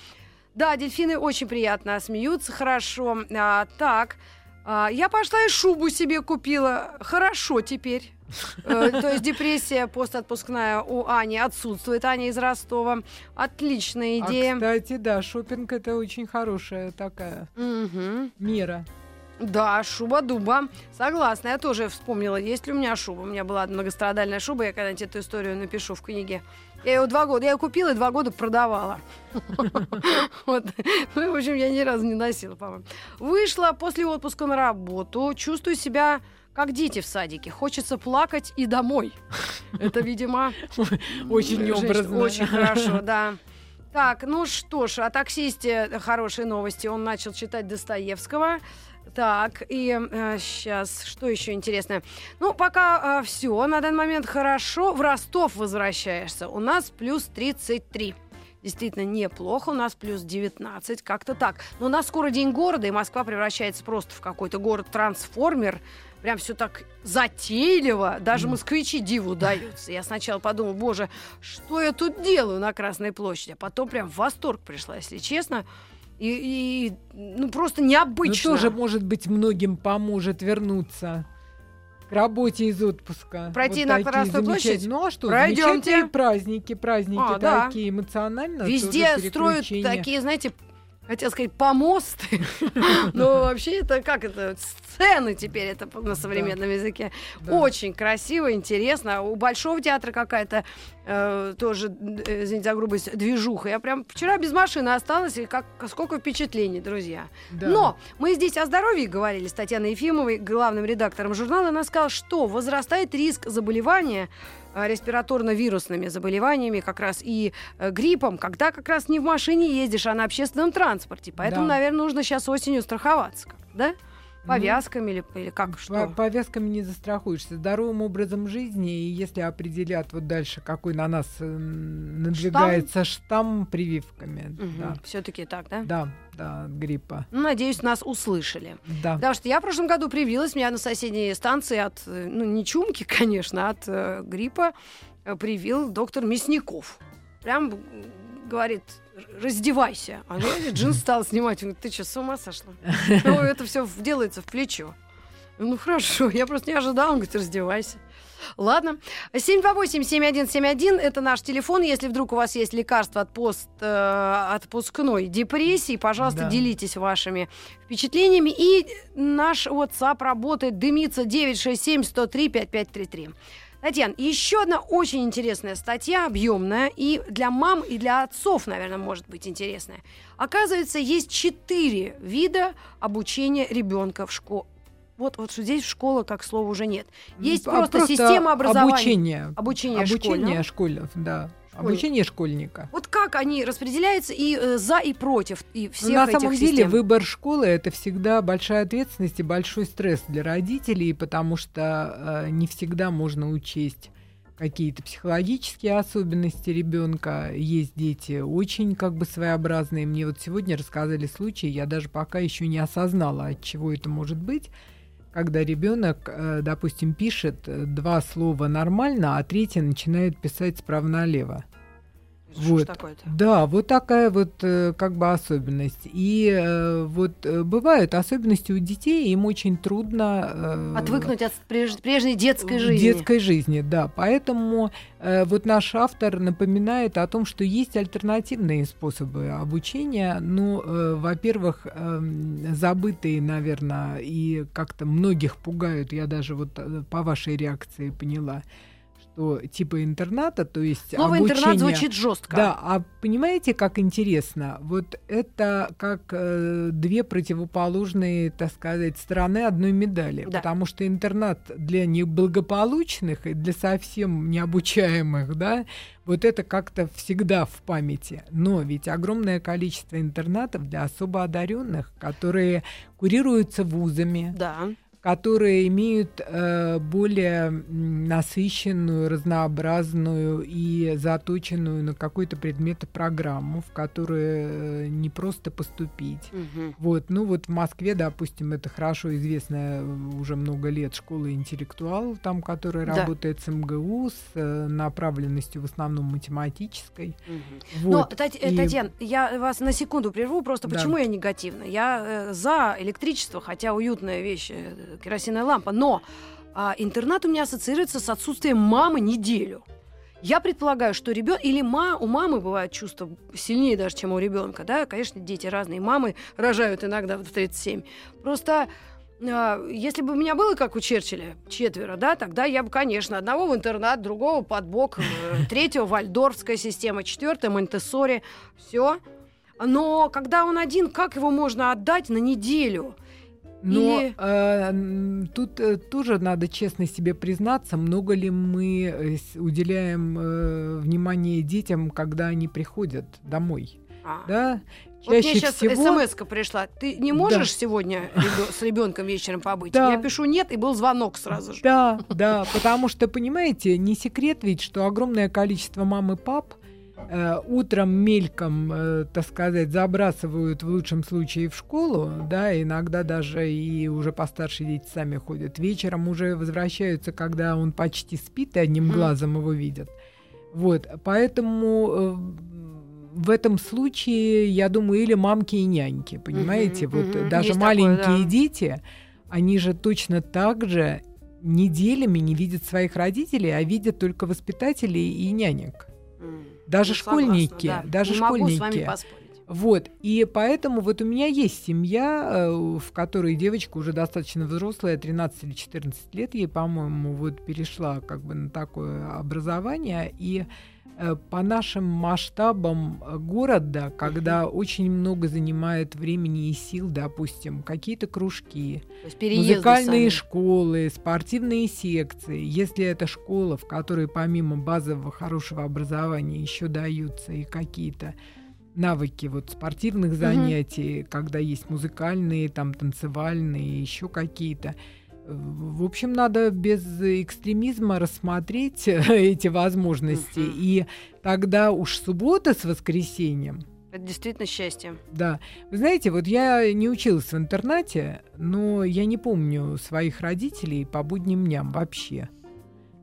[SPEAKER 4] Да, дельфины очень приятно смеются, хорошо. А, так, а, я пошла и шубу себе купила. Хорошо теперь. Э, То есть депрессия постотпускная у Ани отсутствует. Аня из Ростова. Отличная
[SPEAKER 5] А,
[SPEAKER 4] идея.
[SPEAKER 5] кстати, да, шопинг это очень хорошая такая
[SPEAKER 4] Мгм.
[SPEAKER 5] мера.
[SPEAKER 4] Да, шуба-дуба. Согласна, я тоже вспомнила, есть ли у меня шуба. У меня была многострадальная шуба, я когда-нибудь эту историю напишу в книге. Я ее два года, я ее купила и два года продавала. Вот. Ну, в общем, я ни разу не носила, по-моему. Вышла после отпуска на работу, чувствую себя как дети в садике. Хочется плакать и домой. Это, видимо,
[SPEAKER 5] Очень
[SPEAKER 4] Женщина,
[SPEAKER 5] образно.
[SPEAKER 4] Очень хорошо, да. Так, ну что ж, о таксисте хорошие новости. Он начал читать Достоевского. Так, и сейчас, что еще интересное? Ну, пока все, на данный момент хорошо. В Ростов возвращаешься. У нас плюс 33. Действительно неплохо, у нас плюс 19, как-то так. Но у нас скоро день города, и Москва превращается просто в какой-то город-трансформер. Прям все так затейливо, даже москвичи диву даются. Я сначала подумала, боже, что я тут делаю на Красной площади? А потом прям в восторг пришла, если честно. И, и, ну, просто
[SPEAKER 5] Ну,
[SPEAKER 4] необычно.
[SPEAKER 5] тоже, может быть, многим поможет вернуться к работе из отпуска.
[SPEAKER 4] Пройти
[SPEAKER 5] Вот
[SPEAKER 4] на Красную площадь?
[SPEAKER 5] Ну а что,
[SPEAKER 4] Пройдемте.
[SPEAKER 5] праздники, праздники
[SPEAKER 4] А, да.
[SPEAKER 5] такие эмоционально.
[SPEAKER 4] Везде строят такие, знаете, хотел сказать, помосты. Но вообще это как это? Сцены теперь это на современном языке. Очень красиво, интересно. У Большого театра какая-то э, тоже, э, извините за грубость, движуха. Я прям вчера без машины осталась, и как, сколько впечатлений, друзья. Но мы здесь о здоровье говорили с Татьяной Ефимовой, главным редактором журнала. Она сказала, что возрастает риск заболевания респираторно-вирусными заболеваниями, как раз и э, гриппом, когда как раз не в машине ездишь, а на общественном транспорте. Поэтому,
[SPEAKER 5] Да.
[SPEAKER 4] наверное, нужно сейчас осенью страховаться, да? Повязками или, или как что?
[SPEAKER 5] По- Повязками не застрахуешься. Здоровым образом жизни, и если определят вот дальше, какой на нас э, надвигается штамм, прививками. Да.
[SPEAKER 4] Все-таки так, да?
[SPEAKER 5] да, да, от гриппа.
[SPEAKER 4] Ну, надеюсь, нас услышали.
[SPEAKER 5] Да.
[SPEAKER 4] Потому что я в прошлом году привилась, меня на соседней станции от, э, ну, не чумки, конечно, от э, гриппа э, привил доктор Мясников. Прям говорит, раздевайся. А я джинс стал снимать. Он говорит, ты что, с ума сошла? Ну, это все делается в плечо. Ну, хорошо, я просто не ожидала. Он говорит, раздевайся. Ладно. 728-7171 это наш телефон. Если вдруг у вас есть лекарство от пост, э, отпускной депрессии, пожалуйста,
[SPEAKER 5] Да.
[SPEAKER 4] делитесь вашими впечатлениями. И наш WhatsApp работает, дымится 967-103-5533. Татьяна, еще одна очень интересная статья, объемная, и для мам, и для отцов, наверное, может быть интересная. Оказывается, есть четыре вида обучения ребенка в школе. Вот, вот что здесь школа, как слова уже нет. Есть
[SPEAKER 5] А
[SPEAKER 4] просто, система образования.
[SPEAKER 5] Обучение.
[SPEAKER 4] Обучение
[SPEAKER 5] Обучение
[SPEAKER 4] школьного.
[SPEAKER 5] да.
[SPEAKER 4] Школьник.
[SPEAKER 5] Обучение школьника.
[SPEAKER 4] Вот как они распределяются и э, за, и против и всех
[SPEAKER 5] на
[SPEAKER 4] этих
[SPEAKER 5] самом деле
[SPEAKER 4] систем?
[SPEAKER 5] выбор школы это всегда большая ответственность и большой стресс для родителей, потому что э, не всегда можно учесть какие-то психологические особенности ребенка. Есть дети очень как бы своеобразные. Мне вот сегодня рассказали случай, я даже пока еще не осознала, от чего это может быть. Когда ребенок, э, допустим, пишет э, два слова нормально, а третье начинает писать справа налево. Вот.
[SPEAKER 4] такое-то?
[SPEAKER 5] Да, вот такая вот э, как бы особенность. И э, вот э, бывают особенности у детей, им очень трудно
[SPEAKER 4] Отвыкнуть от преж- прежней детской жизни.
[SPEAKER 5] детской жизни, да. Поэтому вот наш автор напоминает о том, что есть альтернативные способы обучения. Ну, во-первых, эм, забытые, наверное, и как-то многих пугают. Я даже вот по вашей реакции поняла, что типа интерната, то есть
[SPEAKER 4] Слово интернат
[SPEAKER 5] обучение-
[SPEAKER 4] звучит жестко.
[SPEAKER 5] да, а понимаете, как интересно? Вот это как э, две противоположные, так сказать, стороны одной медали.
[SPEAKER 4] Да.
[SPEAKER 5] Потому что интернат для неблагополучных и для совсем необучаемых, да, вот это как-то всегда в памяти. Но ведь огромное количество интернатов для особо одаренных, которые курируются вузами,
[SPEAKER 4] Да.
[SPEAKER 5] Которые имеют э, более насыщенную, разнообразную и заточенную на какой-то предмет программу, в которую э, не просто поступить.
[SPEAKER 4] Мгм.
[SPEAKER 5] Вот, ну вот в Москве, допустим, это хорошо известная э, уже много лет школа интеллектуалов, там, которая
[SPEAKER 4] Да.
[SPEAKER 5] работает с МГУ, с э, направленностью в основном математической.
[SPEAKER 4] Мгм.
[SPEAKER 5] Вот.
[SPEAKER 4] Но, э,
[SPEAKER 5] и-
[SPEAKER 4] Татьяна, я вас на секунду прерву, просто
[SPEAKER 5] Да.
[SPEAKER 4] почему я негативна? Я э, за электричество, хотя уютная вещь, керосиновая лампа, но а, интернат у меня ассоциируется с отсутствием мамы неделю. Я предполагаю, что ребенок или ма, у мамы бывают чувства сильнее даже, чем у ребенка, да, конечно, дети разные, мамы рожают иногда в 37. Просто а, если бы у меня было, как у Черчилля, четверо, да, тогда я бы, конечно, одного в интернат, другого под бок, э, третьего вальдорфская система, четвертая Монтессори, все. Но когда он один, как его можно отдать на неделю?
[SPEAKER 5] Но
[SPEAKER 4] Или-
[SPEAKER 5] э, тут э, тоже надо честно себе признаться, много ли мы э, уделяем э, внимание детям, когда они приходят домой.
[SPEAKER 4] А.
[SPEAKER 5] Да?
[SPEAKER 4] Вот мне
[SPEAKER 5] Чаще
[SPEAKER 4] сейчас
[SPEAKER 5] всего.
[SPEAKER 4] смс пришла. Ты не можешь сегодня ребё- с ребенком вечером побыть?
[SPEAKER 5] Да.
[SPEAKER 4] Я пишу нет, и был звонок сразу же.
[SPEAKER 5] Да, да, потому что, понимаете, не секрет ведь, что огромное количество мам и пап э, утром мельком, э, так сказать, забрасывают в лучшем случае в школу, да, иногда даже и уже постарше дети сами ходят. Вечером уже возвращаются, когда он почти спит, и одним глазом его видят. Вот, поэтому э, в этом случае, я думаю, или мамки и няньки, понимаете, вот даже
[SPEAKER 4] Есть такое,
[SPEAKER 5] маленькие
[SPEAKER 4] да.
[SPEAKER 5] дети, они же точно так же неделями не видят своих родителей, а видят только воспитателей и нянек. Даже
[SPEAKER 4] Ну, согласна,
[SPEAKER 5] школьники,
[SPEAKER 4] да.
[SPEAKER 5] даже
[SPEAKER 4] Не могу с вами
[SPEAKER 5] школьники.
[SPEAKER 4] поспорить.
[SPEAKER 5] Вот, и поэтому вот у меня есть семья, э, в которой девочка уже достаточно взрослая, 13 или 14 лет ей, по-моему, вот перешла как бы на такое образование, и по нашим масштабам э, города, когда очень много занимает времени и сил, допустим, какие-то кружки, музыкальные
[SPEAKER 4] сами.
[SPEAKER 5] школы, спортивные секции. Если это школа, в которой помимо базового хорошего образования еще даются и какие-то навыки вот спортивных занятий, когда есть музыкальные, там танцевальные, еще какие-то. В общем, надо без экстремизма рассмотреть эти возможности.
[SPEAKER 4] Мгм.
[SPEAKER 5] И тогда уж суббота с воскресеньем,
[SPEAKER 4] Это действительно счастье.
[SPEAKER 5] да. Вы знаете, вот я не училась в интернате, но я не помню своих родителей по будним дням вообще.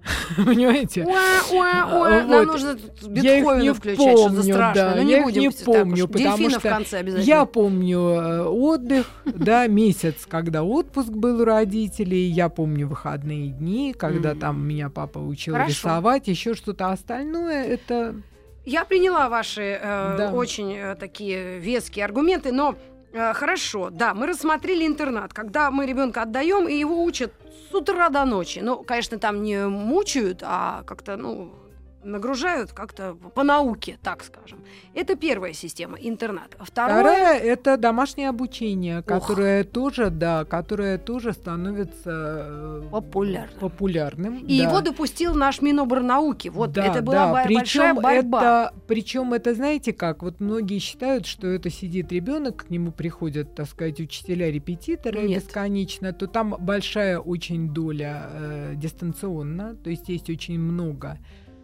[SPEAKER 5] Понимаете? Вот.
[SPEAKER 4] Нам нужно Бетховена включать, что за
[SPEAKER 5] помню,
[SPEAKER 4] страшно.
[SPEAKER 5] да,
[SPEAKER 4] Ну, не будем
[SPEAKER 5] помню, потому
[SPEAKER 4] в
[SPEAKER 5] что
[SPEAKER 4] конце обязательно.
[SPEAKER 5] Я помню э, отдых, да, месяц, когда отпуск был у родителей, я помню выходные дни, когда там меня папа учил рисовать, еще что-то остальное, это
[SPEAKER 4] Я приняла ваши э,
[SPEAKER 5] Да.
[SPEAKER 4] очень э, такие веские аргументы, но хорошо, да, мы рассмотрели интернат, когда мы ребенка отдаем и его учат с утра до ночи. Ну, конечно, там не мучают, а как-то, ну, нагружают как-то по науке, так скажем. Это первая система интернат. А Второе,
[SPEAKER 5] Второе это домашнее обучение,
[SPEAKER 4] Ох.
[SPEAKER 5] которое тоже, да, которое тоже становится э,
[SPEAKER 4] Популярным.
[SPEAKER 5] популярным.
[SPEAKER 4] и
[SPEAKER 5] да.
[SPEAKER 4] его допустил наш Минобрнауки. Вот
[SPEAKER 5] Да,
[SPEAKER 4] это была
[SPEAKER 5] да.
[SPEAKER 4] бо- большая
[SPEAKER 5] Причем
[SPEAKER 4] борьба.
[SPEAKER 5] Это, причем это, знаете как, вот многие считают, что это сидит ребенок, к нему приходят, так сказать, учителя-репетиторы
[SPEAKER 4] Нет.
[SPEAKER 5] бесконечно, то там большая очень доля э, дистанционно, то есть есть очень много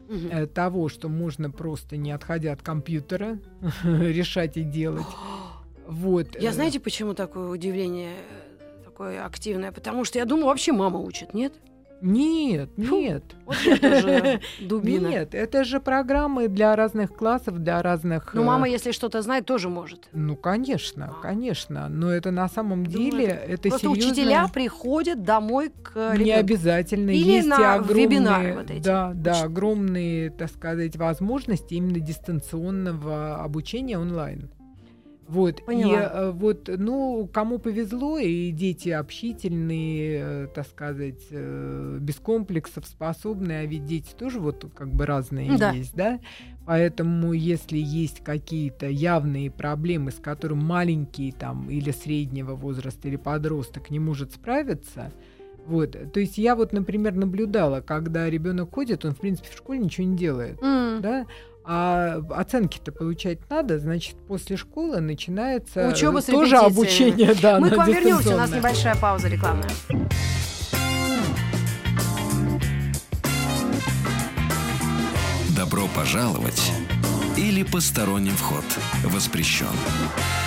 [SPEAKER 5] Э, того, что можно просто не отходя от компьютера решать и делать. Вот.
[SPEAKER 4] Я
[SPEAKER 5] э,
[SPEAKER 4] знаете, почему такое удивление э, такое активное? Потому что я думаю, вообще мама учит, нет?
[SPEAKER 5] Нет,
[SPEAKER 4] Фу.
[SPEAKER 5] нет.
[SPEAKER 4] Вот это же дубина.
[SPEAKER 5] Нет, это же программы для разных классов, для разных...
[SPEAKER 4] Ну,
[SPEAKER 5] э,
[SPEAKER 4] мама, если что-то знает, тоже может.
[SPEAKER 5] Ну, конечно, конечно. Но это на самом
[SPEAKER 4] Думаю,
[SPEAKER 5] деле,
[SPEAKER 4] это- Просто
[SPEAKER 5] серьезно.
[SPEAKER 4] учителя приходят домой к
[SPEAKER 5] не
[SPEAKER 4] ребенку.
[SPEAKER 5] обязательно.
[SPEAKER 4] Или
[SPEAKER 5] Есть
[SPEAKER 4] на
[SPEAKER 5] огромные,
[SPEAKER 4] вебинары вот эти.
[SPEAKER 5] да, да, огромные, так сказать, возможности именно дистанционного обучения онлайн. Вот,
[SPEAKER 4] Поняла.
[SPEAKER 5] и э, вот, ну, кому повезло, и дети общительные, э, так сказать, э, без комплексов способные, а ведь дети тоже вот как бы разные
[SPEAKER 4] Да.
[SPEAKER 5] есть, да? Поэтому, если есть какие-то явные проблемы, с которыми маленький там или среднего возраста, или подросток не может справиться, вот, то есть я вот, например, наблюдала, когда ребенок ходит, он, в принципе, в школе ничего не делает,
[SPEAKER 4] М.
[SPEAKER 5] да, а оценки-то получать надо, значит, после школы начинается
[SPEAKER 4] Учёба с
[SPEAKER 5] тоже обучение, да,
[SPEAKER 4] Мы к вам вернемся, у нас небольшая пауза рекламная.
[SPEAKER 1] Добро пожаловать или посторонним вход воспрещен.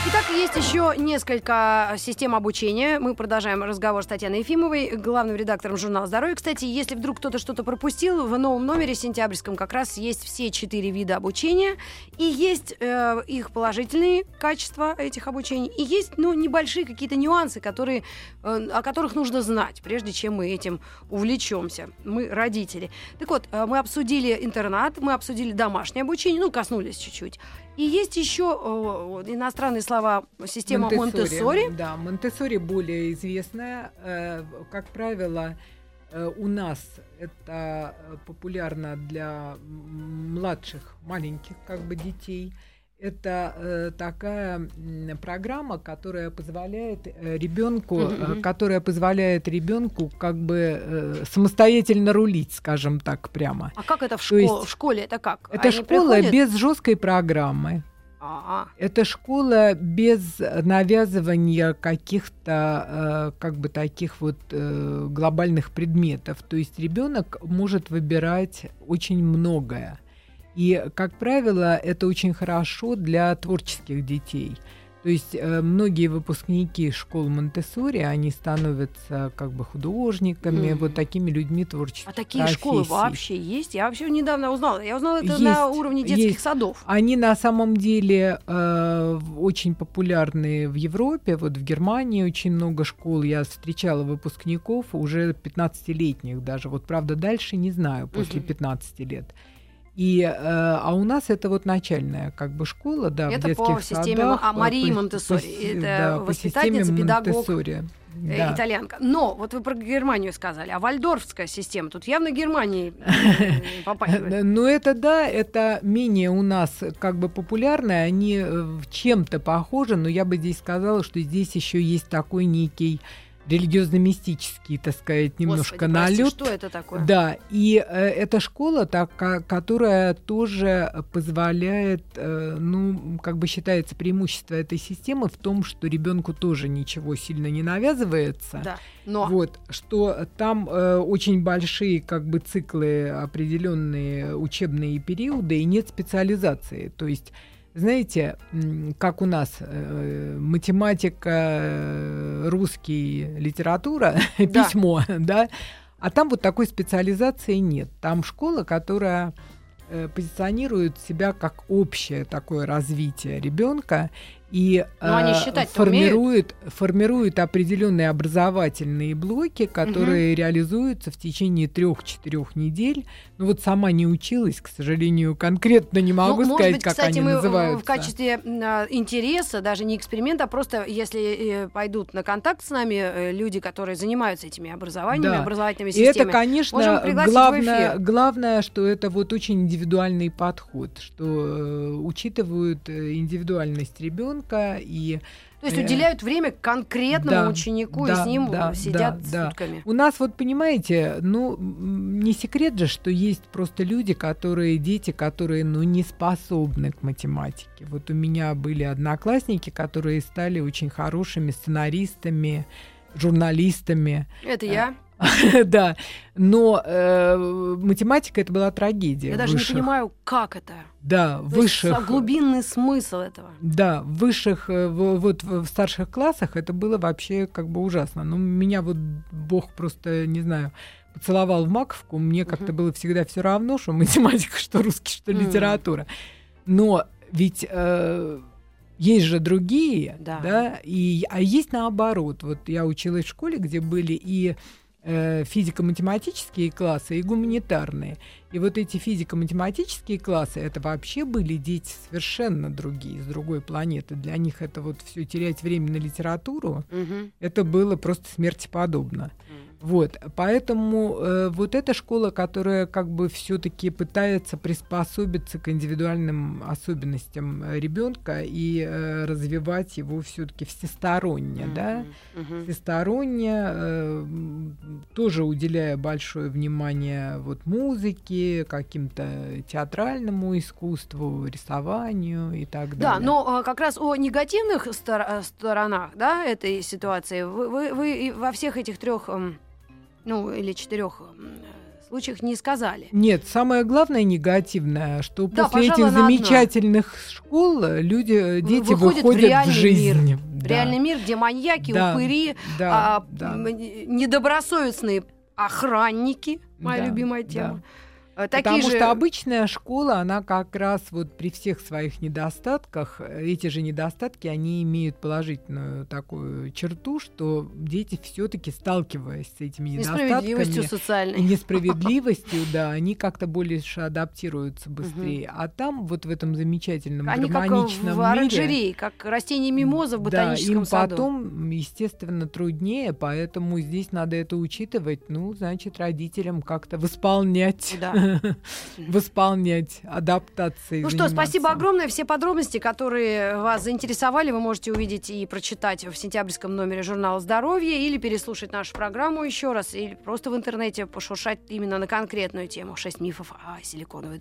[SPEAKER 4] Итак, есть еще несколько систем обучения. Мы продолжаем разговор с Татьяной Ефимовой, главным редактором журнала «Здоровье». Кстати, если вдруг кто-то что-то пропустил, в новом номере сентябрьском как раз есть все четыре вида обучения. И есть э, их положительные качества этих обучений. И есть ну, небольшие какие-то нюансы, которые, э, о которых нужно знать, прежде чем мы этим увлечемся. Мы родители. Так вот, э, мы обсудили интернат, мы обсудили домашнее обучение, ну, коснулись чуть-чуть. И есть еще э, иностранные слова система Монтессори.
[SPEAKER 5] Да, Монтессори более известная. Э, Как правило, э, у нас это э, популярно для младших, маленьких как бы детей. Это э, такая м, программа, которая позволяет э, ребенку, э,
[SPEAKER 4] мгм.
[SPEAKER 5] которая позволяет ребенку как бы э, самостоятельно рулить, скажем так, прямо.
[SPEAKER 4] А как это в,
[SPEAKER 5] То
[SPEAKER 4] школе?
[SPEAKER 5] есть
[SPEAKER 4] в школе? Это как?
[SPEAKER 5] Это
[SPEAKER 4] Они
[SPEAKER 5] школа
[SPEAKER 4] приходят?
[SPEAKER 5] без жесткой программы.
[SPEAKER 4] А,
[SPEAKER 5] Это школа без навязывания каких-то, э, как бы таких вот э, глобальных предметов. То есть ребенок может выбирать очень многое. И, как правило, это очень хорошо для творческих детей. То есть э, многие выпускники школ Монтессори, они становятся как бы художниками,
[SPEAKER 4] Мгм.
[SPEAKER 5] вот такими людьми творческих
[SPEAKER 4] а такие школы
[SPEAKER 5] профессий.
[SPEAKER 4] вообще есть? Я вообще недавно узнала. Я узнала это
[SPEAKER 5] Есть,
[SPEAKER 4] на уровне детских
[SPEAKER 5] есть.
[SPEAKER 4] садов.
[SPEAKER 5] Они на самом деле э, очень популярны в Европе. Вот в Германии очень много школ. Я встречала выпускников уже 15-летних даже. Вот правда дальше не знаю после
[SPEAKER 4] Мгм.
[SPEAKER 5] 15 лет. И, э, а у нас это вот начальная как бы школа, да, в
[SPEAKER 4] Это
[SPEAKER 5] детских
[SPEAKER 4] по системе
[SPEAKER 5] садах,
[SPEAKER 4] а, Марии
[SPEAKER 5] по-
[SPEAKER 4] Монтессори. Это
[SPEAKER 5] да,
[SPEAKER 4] воспитательница, педагог, э,
[SPEAKER 5] Да.
[SPEAKER 4] итальянка. Но вот вы про Германию сказали, а вальдорфская система, тут явно Германии э, попахивает.
[SPEAKER 5] Ну, это да, это менее у нас как бы популярное, они э, в чем-то похожи, но я бы здесь сказала, что здесь еще есть такой некий религиозно-мистический, так сказать, немножко
[SPEAKER 4] Господи, прости,
[SPEAKER 5] налет.
[SPEAKER 4] что это такое?
[SPEAKER 5] Да, и э, эта школа, так, которая тоже позволяет, э, ну, как бы считается преимущество этой системы в том, что ребенку тоже ничего сильно не навязывается.
[SPEAKER 4] Да. Но
[SPEAKER 5] Вот, что там э, очень большие как бы циклы, определенные учебные периоды, и нет специализации. То есть, знаете, как у нас э, математика, э, русский, литература,
[SPEAKER 4] Да.
[SPEAKER 5] письмо, да, а там вот такой специализации нет. Там школа, которая э, позиционирует себя как общее такое развитие ребенка и
[SPEAKER 4] Но они
[SPEAKER 5] э, формирует, формирует определенные образовательные блоки, которые реализуются в течение трех-четырех недель. Ну вот сама не училась, к сожалению, конкретно не могу
[SPEAKER 4] Ну, может
[SPEAKER 5] сказать,
[SPEAKER 4] быть,
[SPEAKER 5] как
[SPEAKER 4] кстати,
[SPEAKER 5] они
[SPEAKER 4] мы в-
[SPEAKER 5] называются.
[SPEAKER 4] в качестве а, интереса, даже не эксперимента, а просто если э, пойдут на контакт с нами э, люди, которые занимаются этими образованиями,
[SPEAKER 5] Да.
[SPEAKER 4] образовательными
[SPEAKER 5] И это,
[SPEAKER 4] системами,
[SPEAKER 5] конечно, главное, главное, что это вот очень индивидуальный подход, что э, учитывают э, индивидуальность ребенка и
[SPEAKER 4] То есть
[SPEAKER 5] э,
[SPEAKER 4] уделяют время конкретному
[SPEAKER 5] да,
[SPEAKER 4] ученику, и
[SPEAKER 5] да,
[SPEAKER 4] с ним
[SPEAKER 5] да,
[SPEAKER 4] сидят
[SPEAKER 5] да, да.
[SPEAKER 4] сутками.
[SPEAKER 5] У нас вот понимаете, ну не секрет же, что есть просто люди, которые дети, которые ну не способны к математике. Вот у меня были одноклассники, которые стали очень хорошими сценаристами, журналистами.
[SPEAKER 4] Это я.
[SPEAKER 5] да, но э, математика это была трагедия.
[SPEAKER 4] Я даже не
[SPEAKER 5] высших.
[SPEAKER 4] понимаю, как это.
[SPEAKER 5] Да,
[SPEAKER 4] То есть
[SPEAKER 5] высших.
[SPEAKER 4] са- глубинный смысл этого.
[SPEAKER 5] Да, в высших, э, в- вот в старших классах это было вообще как бы ужасно. Ну, меня вот Бог просто, не знаю, поцеловал в маковку. Мне как-то было всегда все равно, что математика, что русский, что литература. Но ведь э, есть же другие,
[SPEAKER 4] Да.
[SPEAKER 5] да, и, а есть наоборот. Вот я училась в школе, где были и э, физико-математические классы и гуманитарные. И вот эти физико-математические классы, это вообще были дети совершенно другие, с другой планеты. Для них это вот все терять время на литературу,
[SPEAKER 4] Мгм.
[SPEAKER 5] это было просто смерти подобно. Вот, поэтому э, вот эта школа, которая как бы все-таки пытается приспособиться к индивидуальным особенностям ребенка и э, развивать его все-таки всесторонне, да,
[SPEAKER 4] Мгм.
[SPEAKER 5] всесторонне, э, тоже уделяя большое внимание вот музыке, каким-то театральному искусству, рисованию и так
[SPEAKER 4] Да,
[SPEAKER 5] далее.
[SPEAKER 4] но а, как раз о негативных стор- э, сторонах да, этой ситуации вы, вы- вы во всех этих трех, ну или четырех случаях не сказали.
[SPEAKER 5] Нет, самое главное негативное, что
[SPEAKER 4] Да,
[SPEAKER 5] после этих
[SPEAKER 4] на одно.
[SPEAKER 5] замечательных школ э, люди, э, дети
[SPEAKER 4] выходят
[SPEAKER 5] выходят,
[SPEAKER 4] в реальный
[SPEAKER 5] в жизнь.
[SPEAKER 4] мир.
[SPEAKER 5] Да,
[SPEAKER 4] Реальный мир, где маньяки,
[SPEAKER 5] Да,
[SPEAKER 4] упыри,
[SPEAKER 5] да,
[SPEAKER 4] а,
[SPEAKER 5] да.
[SPEAKER 4] недобросовестные охранники, моя
[SPEAKER 5] Да,
[SPEAKER 4] любимая
[SPEAKER 5] да.
[SPEAKER 4] тема. Э, Такие
[SPEAKER 5] Потому
[SPEAKER 4] же...
[SPEAKER 5] что обычная школа, она как раз вот при всех своих недостатках, э, эти же недостатки, они имеют положительную такую черту, что дети все-таки сталкиваясь с этими
[SPEAKER 4] несправедливостью
[SPEAKER 5] недостатками и
[SPEAKER 4] социальной.
[SPEAKER 5] несправедливостью, да, они как-то больше адаптируются быстрее. А там вот в этом замечательном
[SPEAKER 4] Они как
[SPEAKER 5] гармоничном
[SPEAKER 4] в
[SPEAKER 5] мире,
[SPEAKER 4] оранжерее, как растение мимоза в ботаническом
[SPEAKER 5] им
[SPEAKER 4] саду.
[SPEAKER 5] потом, естественно, труднее, поэтому здесь надо это учитывать. Ну, значит, родителям как-то восполнять,
[SPEAKER 4] Да.
[SPEAKER 5] восполнять адаптации.
[SPEAKER 4] Ну что, спасибо огромное. Все подробности, которые вас заинтересовали, вы можете увидеть и прочитать в сентябрьском номере журнала «Здоровье» или переслушать нашу программу еще раз, или просто в интернете пошуршать именно на конкретную тему. Шесть мифов о силиконовой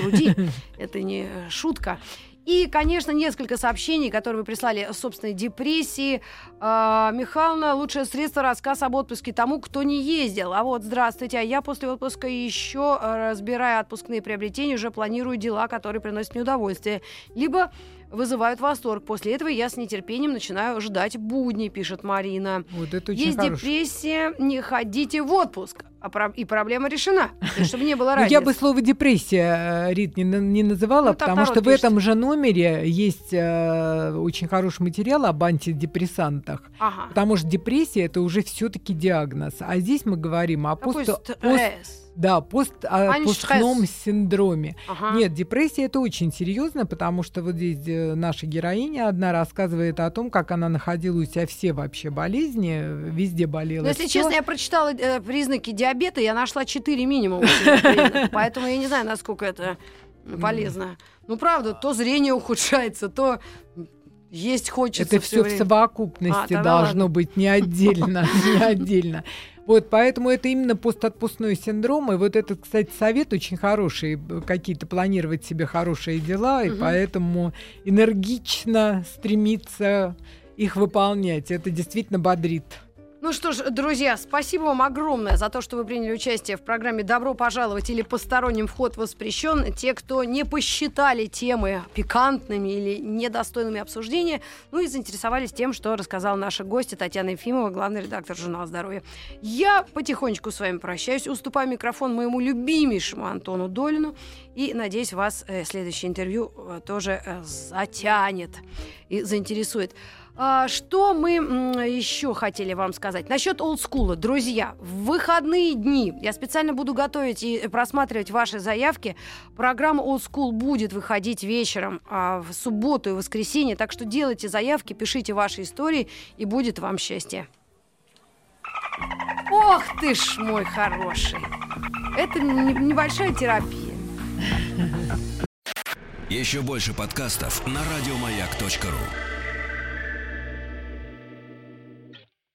[SPEAKER 4] груди. Это не шутка. И, конечно, несколько сообщений, которые вы прислали о собственной депрессии. А, Михайловна, лучшее средство рассказ об отпуске тому, кто не ездил. А вот, здравствуйте, а я после отпуска еще, э, разбирая отпускные приобретения, уже планирую дела, которые приносят мне удовольствие. Либо вызывают восторг. После этого я с нетерпением начинаю ждать будни, пишет Марина.
[SPEAKER 5] Вот это очень
[SPEAKER 4] Есть
[SPEAKER 5] хорошо.
[SPEAKER 4] депрессия, не ходите в отпуск. А про- И проблема решена. Есть, чтобы не было
[SPEAKER 5] Ну,
[SPEAKER 4] разницы.
[SPEAKER 5] я бы слово депрессия, э, Рит, не, не называла,
[SPEAKER 4] Ну,
[SPEAKER 5] потому что в
[SPEAKER 4] пишет.
[SPEAKER 5] этом же номере есть э, очень хороший материал об антидепрессантах.
[SPEAKER 4] Ага.
[SPEAKER 5] Потому что депрессия это уже все-таки диагноз. А здесь мы говорим о пост-
[SPEAKER 4] стресс?
[SPEAKER 5] Да, пост, а, постном синдроме.
[SPEAKER 4] Ага.
[SPEAKER 5] Нет, депрессия это очень серьезно, потому что вот здесь э, наша героиня одна рассказывает о том, как она находила у себя все вообще болезни, везде болела.
[SPEAKER 4] Но, если
[SPEAKER 5] всё.
[SPEAKER 4] честно, я прочитала э, признаки диабета, я нашла 4 минимум. Поэтому я не знаю, насколько это полезно. Ну, правда, то зрение ухудшается, то есть хочется
[SPEAKER 5] Это все в совокупности
[SPEAKER 4] А,
[SPEAKER 5] должно
[SPEAKER 4] ладно.
[SPEAKER 5] быть, не отдельно, не отдельно. Вот, поэтому это именно постотпускной синдром. И вот этот, кстати, совет очень хороший, какие-то планировать себе хорошие дела, и
[SPEAKER 4] Мгм.
[SPEAKER 5] поэтому энергично стремиться их выполнять. Это действительно бодрит.
[SPEAKER 4] Ну что ж, друзья, спасибо вам огромное за то, что вы приняли участие в программе «Добро пожаловать» или «Посторонним вход воспрещен». Те, кто не посчитали темы пикантными или недостойными обсуждения, ну и заинтересовались тем, что рассказала наша гостья Татьяна Ефимова, главный редактор журнала «Здоровье». Я потихонечку с вами прощаюсь, уступаю микрофон моему любимейшему Антону Долину и, надеюсь, вас э, следующее интервью э, тоже э, затянет и заинтересует. А, Что мы еще хотели вам сказать? Насчет олдскула. Друзья, в выходные дни я специально буду готовить и просматривать ваши заявки. Программа School будет выходить вечером а, в субботу и воскресенье. Так что делайте заявки, пишите ваши истории, и будет вам счастье. Ох ты ж мой хороший. Это не- небольшая терапия.
[SPEAKER 1] Еще больше подкастов на радиомаяк.ру.